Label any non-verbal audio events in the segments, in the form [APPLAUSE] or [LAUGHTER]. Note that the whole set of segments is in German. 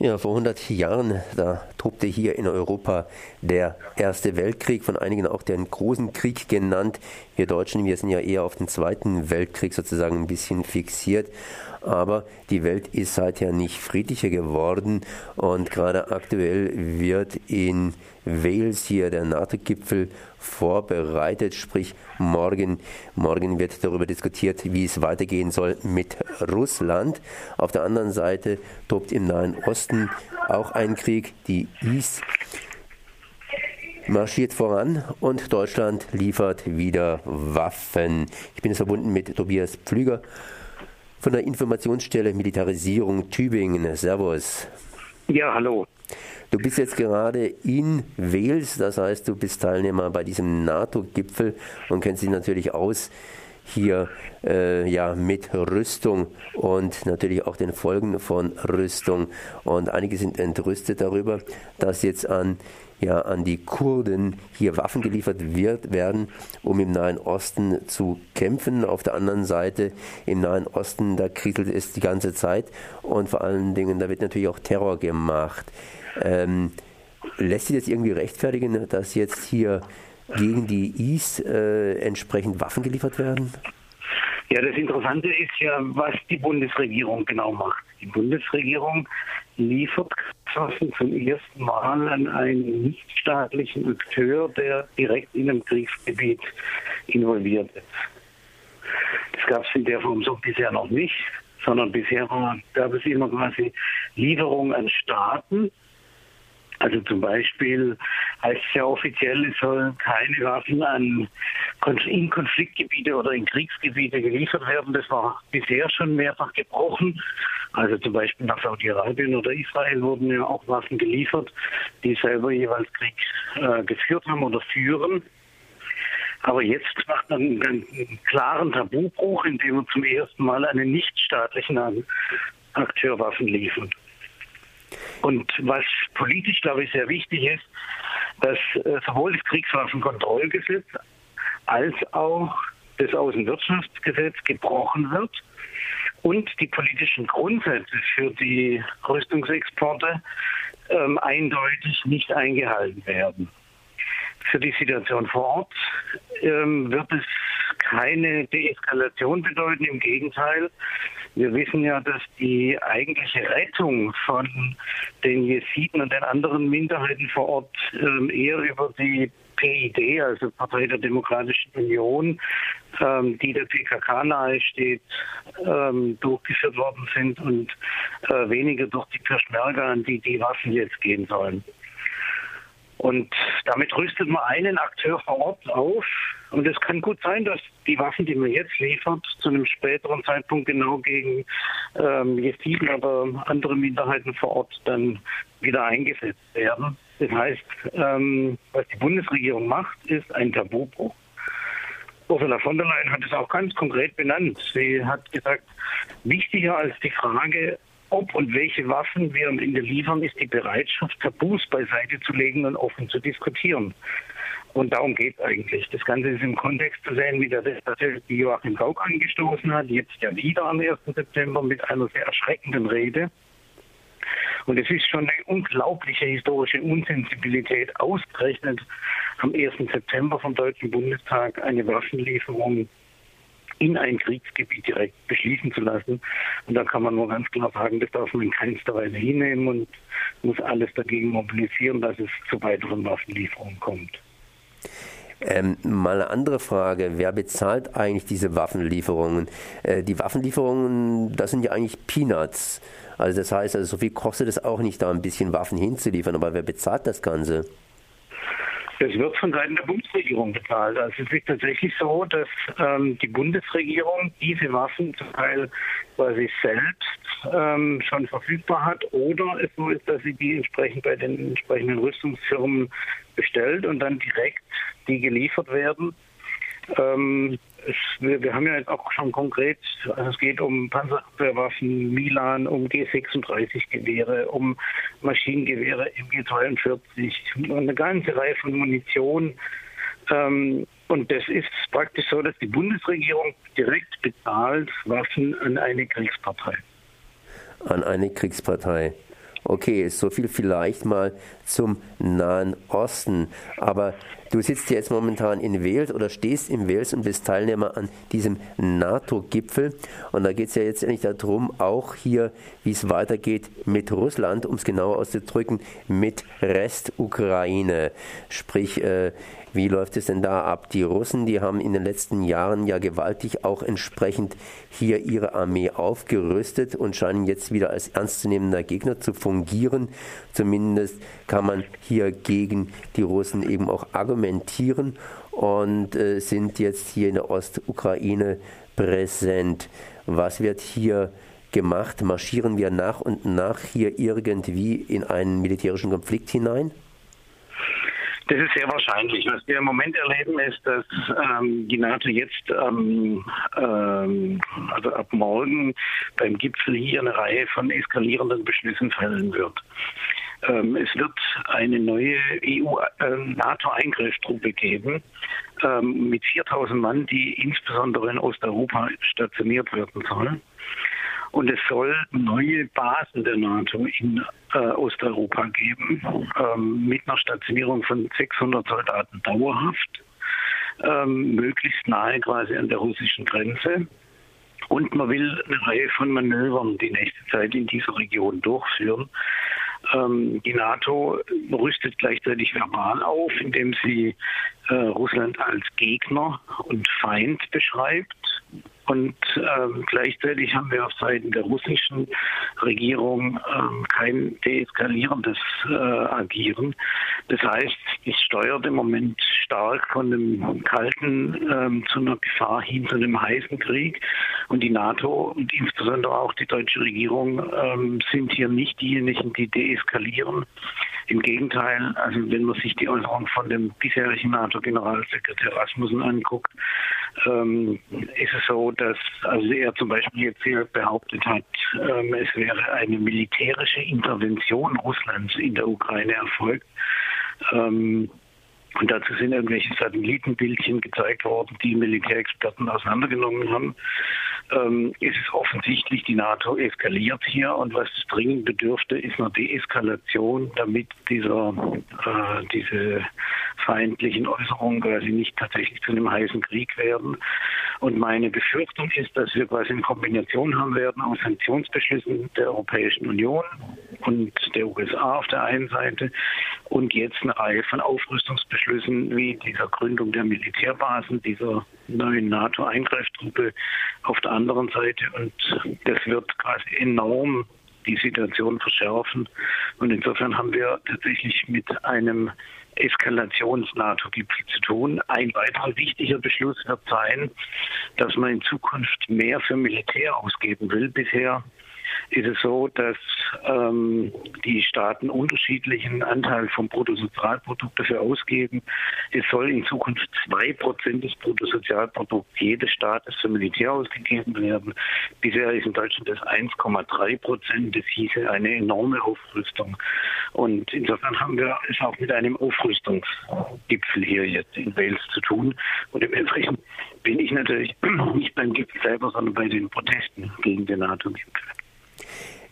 Ja, vor 100 Jahren, da tobte hier in Europa der Erste Weltkrieg, von einigen auch den Großen Krieg genannt. Wir Deutschen, wir sind ja eher auf den Zweiten Weltkrieg sozusagen ein bisschen fixiert. Aber die Welt ist seither nicht friedlicher geworden und gerade aktuell wird in Wales hier der NATO-Gipfel vorbereitet, sprich morgen, morgen wird darüber diskutiert, wie es weitergehen soll mit Russland. Auf der anderen Seite tobt im Nahen Osten auch ein Krieg, die IS marschiert voran und Deutschland liefert wieder Waffen. Ich bin jetzt verbunden mit Tobias Pflüger von der Informationsstelle Militarisierung Tübingen. Servus. Ja, hallo. Du bist jetzt gerade in Wales, das heißt, du bist Teilnehmer bei diesem NATO-Gipfel und kennst dich natürlich aus hier äh, ja mit Rüstung und natürlich auch den Folgen von Rüstung. Und einige sind entrüstet darüber, dass jetzt an ja an die Kurden hier Waffen geliefert wird, werden, um im Nahen Osten zu kämpfen. Auf der anderen Seite im Nahen Osten, da kriselt es die ganze Zeit und vor allen Dingen, da wird natürlich auch Terror gemacht. Ähm, lässt sich das irgendwie rechtfertigen, dass jetzt hier gegen die IS äh, entsprechend Waffen geliefert werden? Ja, das Interessante ist ja, was die Bundesregierung genau macht. Die Bundesregierung liefert Waffen zum ersten Mal an einen nichtstaatlichen Akteur, der direkt in einem Kriegsgebiet involviert ist. Das gab es in der Form so bisher noch nicht, sondern bisher gab es immer quasi Lieferungen an Staaten, also zum Beispiel heißt es ja offiziell, es sollen keine Waffen an, in Konfliktgebiete oder in Kriegsgebiete geliefert werden. Das war bisher schon mehrfach gebrochen. Also zum Beispiel nach Saudi-Arabien oder Israel wurden ja auch Waffen geliefert, die selber jeweils Krieg äh, geführt haben oder führen. Aber jetzt macht man einen, einen klaren Tabubruch, indem man zum ersten Mal einen nichtstaatlichen Akteur Waffen liefert. Und was politisch, glaube ich, sehr wichtig ist, dass äh, sowohl das Kriegswaffenkontrollgesetz als auch das Außenwirtschaftsgesetz gebrochen wird und die politischen Grundsätze für die Rüstungsexporte ähm, eindeutig nicht eingehalten werden. Für die Situation vor Ort ähm, wird es keine Deeskalation bedeuten. Im Gegenteil, wir wissen ja, dass die eigentliche Rettung von den Jesiden und den anderen Minderheiten vor Ort ähm, eher über die PID, also Partei der Demokratischen Union, ähm, die der PKK nahesteht, ähm, durchgeführt worden sind und äh, weniger durch die Peschmerga, an die die Waffen jetzt gehen sollen. Und damit rüstet man einen Akteur vor Ort auf. Und es kann gut sein, dass die Waffen, die man jetzt liefert, zu einem späteren Zeitpunkt genau gegen ähm, Jesiden oder andere Minderheiten vor Ort dann wieder eingesetzt werden. Das heißt, ähm, was die Bundesregierung macht, ist ein Tabubruch. Ursula von der Leyen hat es auch ganz konkret benannt. Sie hat gesagt, wichtiger als die Frage, ob und welche Waffen wir am Ende liefern, ist die Bereitschaft, Tabus beiseite zu legen und offen zu diskutieren. Und darum geht es eigentlich. Das Ganze ist im Kontext zu sehen, wie das die Joachim Gauck angestoßen hat, jetzt ja wieder am 1. September mit einer sehr erschreckenden Rede. Und es ist schon eine unglaubliche historische Unsensibilität, ausgerechnet am 1. September vom Deutschen Bundestag eine Waffenlieferung in ein Kriegsgebiet direkt beschließen zu lassen. Und da kann man nur ganz klar sagen, das darf man in keinster Weise hinnehmen und muss alles dagegen mobilisieren, dass es zu weiteren Waffenlieferungen kommt. Ähm, mal eine andere Frage, wer bezahlt eigentlich diese Waffenlieferungen? Äh, die Waffenlieferungen, das sind ja eigentlich Peanuts. Also das heißt, also so viel kostet es auch nicht, da ein bisschen Waffen hinzuliefern, aber wer bezahlt das Ganze? Das wird von Seiten der Bundesregierung bezahlt. Also es ist tatsächlich so, dass ähm, die Bundesregierung diese Waffen zum Teil quasi selbst ähm, schon verfügbar hat oder es so ist, dass sie die entsprechend bei den entsprechenden Rüstungsfirmen bestellt und dann direkt die geliefert werden. Ähm, es, wir, wir, haben ja jetzt auch schon konkret, also es geht um Panzerabwehrwaffen, Milan, um G36-Gewehre, um Maschinengewehre MG42, eine ganze Reihe von Munition. Ähm, und das ist praktisch so, dass die Bundesregierung direkt bezahlt Waffen an eine Kriegspartei. An eine Kriegspartei. Okay, so viel vielleicht mal zum Nahen Osten. Aber du sitzt jetzt momentan in Wales oder stehst in Wales und bist Teilnehmer an diesem NATO-Gipfel. Und da geht es ja jetzt endlich darum, auch hier, wie es weitergeht mit Russland, um es genauer auszudrücken, mit Restukraine. Sprich, äh, wie läuft es denn da ab? Die Russen, die haben in den letzten Jahren ja gewaltig auch entsprechend hier ihre Armee aufgerüstet und scheinen jetzt wieder als ernstzunehmender Gegner zu fungieren. Zumindest kann man hier gegen die Russen eben auch argumentieren und äh, sind jetzt hier in der Ostukraine präsent. Was wird hier gemacht? Marschieren wir nach und nach hier irgendwie in einen militärischen Konflikt hinein? Das ist sehr wahrscheinlich. Was wir im Moment erleben, ist, dass ähm, die NATO jetzt, ähm, ähm, also ab morgen beim Gipfel hier eine Reihe von eskalierenden Beschlüssen fällen wird. Ähm, es wird eine neue EU-NATO-Eingreiftruppe äh, geben ähm, mit 4000 Mann, die insbesondere in Osteuropa stationiert werden soll. Und es soll neue Basen der NATO in äh, Osteuropa geben, ähm, mit einer Stationierung von 600 Soldaten dauerhaft, ähm, möglichst nahe quasi an der russischen Grenze. Und man will eine Reihe von Manövern die nächste Zeit in dieser Region durchführen. Ähm, die NATO rüstet gleichzeitig verbal auf, indem sie äh, Russland als Gegner und Feind beschreibt und ähm, gleichzeitig haben wir auf Seiten der russischen Regierung ähm, kein deeskalierendes äh, Agieren. Das heißt, es steuert im Moment stark von einem kalten ähm, zu einer Gefahr hin zu einem heißen Krieg. Und die NATO und insbesondere auch die deutsche Regierung ähm, sind hier nicht diejenigen, die deeskalieren. Im Gegenteil, also wenn man sich die Äußerung von dem bisherigen NATO-Generalsekretär Rasmussen anguckt, ähm, ist es so, dass also er zum Beispiel jetzt hier behauptet hat, ähm, es wäre eine militärische Intervention Russlands in der Ukraine erfolgt. Ähm, und dazu sind irgendwelche Satellitenbildchen gezeigt worden, die Militärexperten auseinandergenommen haben. Ähm, ist offensichtlich, die NATO eskaliert hier und was es dringend bedürfte, ist eine Deeskalation, damit dieser, äh, diese feindlichen Äußerungen quasi nicht tatsächlich zu einem heißen Krieg werden. Und meine Befürchtung ist, dass wir quasi eine Kombination haben werden aus Sanktionsbeschlüssen der Europäischen Union und der USA auf der einen Seite und jetzt eine Reihe von Aufrüstungsbeschlüssen wie dieser Gründung der Militärbasen, dieser neuen NATO-Eingreiftruppe auf der anderen Seite. Und das wird quasi enorm die Situation verschärfen. Und insofern haben wir tatsächlich mit einem Eskalations-NATO-Gipfel zu tun. Ein weiterer wichtiger Beschluss wird sein, dass man in Zukunft mehr für Militär ausgeben will. Bisher ist es so, dass ähm, die Staaten unterschiedlichen Anteil vom Bruttosozialprodukt dafür ausgeben. Es soll in Zukunft zwei Prozent des Bruttosozialprodukts jedes Staates für Militär ausgegeben werden. Bisher ist in Deutschland das 1,3 Prozent. Das hieße eine enorme Aufrüstung. Und insofern haben wir es auch mit einem Aufrüstungsgipfel hier jetzt in Wales zu tun. Und im Übrigen bin ich natürlich [CLEARS THROAT] nicht beim Gipfel selber, sondern bei den Protesten gegen den NATO-Gipfel.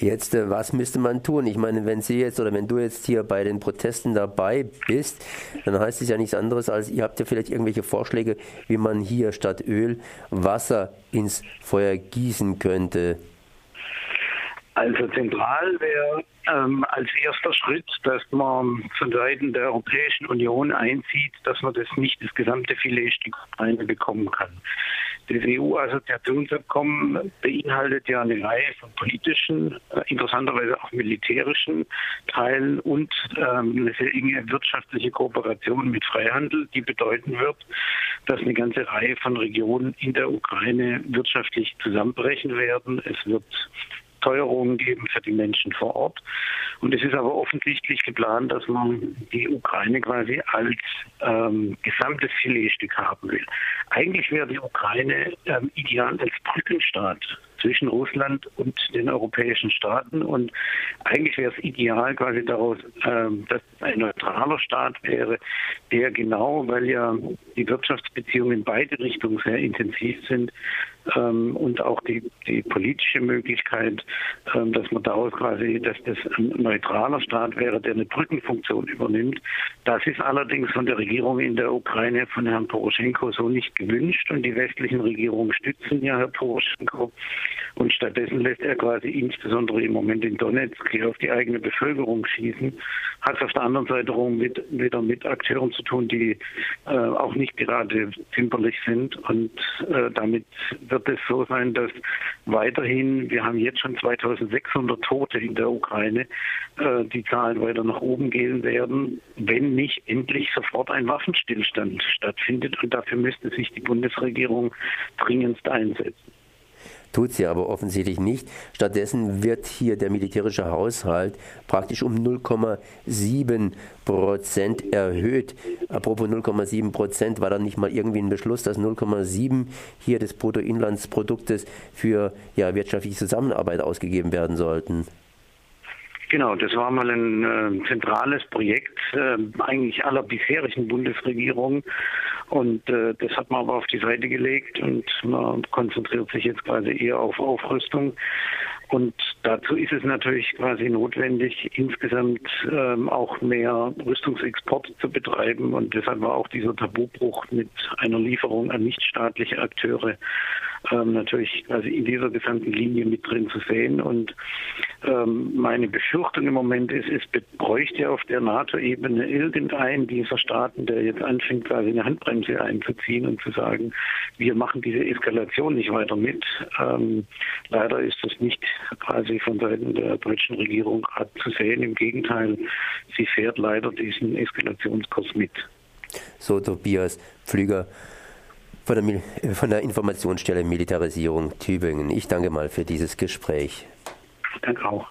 Jetzt, äh, was müsste man tun? Ich meine, wenn Sie jetzt oder wenn du jetzt hier bei den Protesten dabei bist, dann heißt es ja nichts anderes als, ihr habt ja vielleicht irgendwelche Vorschläge, wie man hier statt Öl Wasser ins Feuer gießen könnte. Also zentral wäre ähm, als erster Schritt, dass man von Seiten der Europäischen Union einzieht, dass man das nicht das gesamte Filetstück Ukraine bekommen kann. Das EU-Assoziationsabkommen beinhaltet ja eine Reihe von politischen, äh, interessanterweise auch militärischen Teilen und ähm, eine sehr enge wirtschaftliche Kooperation mit Freihandel, die bedeuten wird, dass eine ganze Reihe von Regionen in der Ukraine wirtschaftlich zusammenbrechen werden. Es wird Teuerungen geben für die Menschen vor Ort. Und es ist aber offensichtlich geplant, dass man die Ukraine quasi als ähm, gesamtes Filetstück haben will. Eigentlich wäre die Ukraine ähm, ideal als Brückenstaat zwischen Russland und den europäischen Staaten. Und eigentlich wäre es ideal quasi daraus, ähm, dass ein neutraler Staat wäre, der genau, weil ja die Wirtschaftsbeziehungen in beide Richtungen sehr intensiv sind, ähm, und auch die, die politische Möglichkeit, ähm, dass man daraus quasi, dass das ein neutraler Staat wäre, der eine Brückenfunktion übernimmt. Das ist allerdings von der Regierung in der Ukraine von Herrn Poroschenko so nicht gewünscht. Und die westlichen Regierungen stützen ja Herr Poroschenko. Und stattdessen lässt er quasi insbesondere im Moment in Donetsk hier auf die eigene Bevölkerung schießen, hat auf der anderen Seite mit, wieder mit Akteuren zu tun, die äh, auch nicht gerade zimperlich sind. Und äh, damit wird es so sein, dass weiterhin, wir haben jetzt schon 2600 Tote in der Ukraine, äh, die Zahlen weiter nach oben gehen werden, wenn nicht endlich sofort ein Waffenstillstand stattfindet. Und dafür müsste sich die Bundesregierung dringendst einsetzen tut sie aber offensichtlich nicht. Stattdessen wird hier der militärische Haushalt praktisch um 0,7 Prozent erhöht. Apropos 0,7 Prozent, war da nicht mal irgendwie ein Beschluss, dass 0,7 hier des Bruttoinlandsproduktes für ja, wirtschaftliche Zusammenarbeit ausgegeben werden sollten? Genau, das war mal ein äh, zentrales Projekt äh, eigentlich aller bisherigen Bundesregierungen und äh, das hat man aber auf die Seite gelegt und man konzentriert sich jetzt quasi eher auf Aufrüstung. Und dazu ist es natürlich quasi notwendig, insgesamt ähm, auch mehr Rüstungsexport zu betreiben. Und deshalb war auch dieser Tabubruch mit einer Lieferung an nichtstaatliche Akteure ähm, natürlich quasi in dieser gesamten Linie mit drin zu sehen. Und ähm, meine Befürchtung im Moment ist, es bräuchte auf der NATO-Ebene irgendeinen dieser Staaten, der jetzt anfängt, quasi eine Handbremse einzuziehen und zu sagen, wir machen diese Eskalation nicht weiter mit. Ähm, leider ist das nicht quasi von Seiten der deutschen Regierung zu sehen. Im Gegenteil, sie fährt leider diesen Eskalationskurs mit. So, Tobias Pflüger von der, von der Informationsstelle Militarisierung Tübingen. Ich danke mal für dieses Gespräch. Danke auch.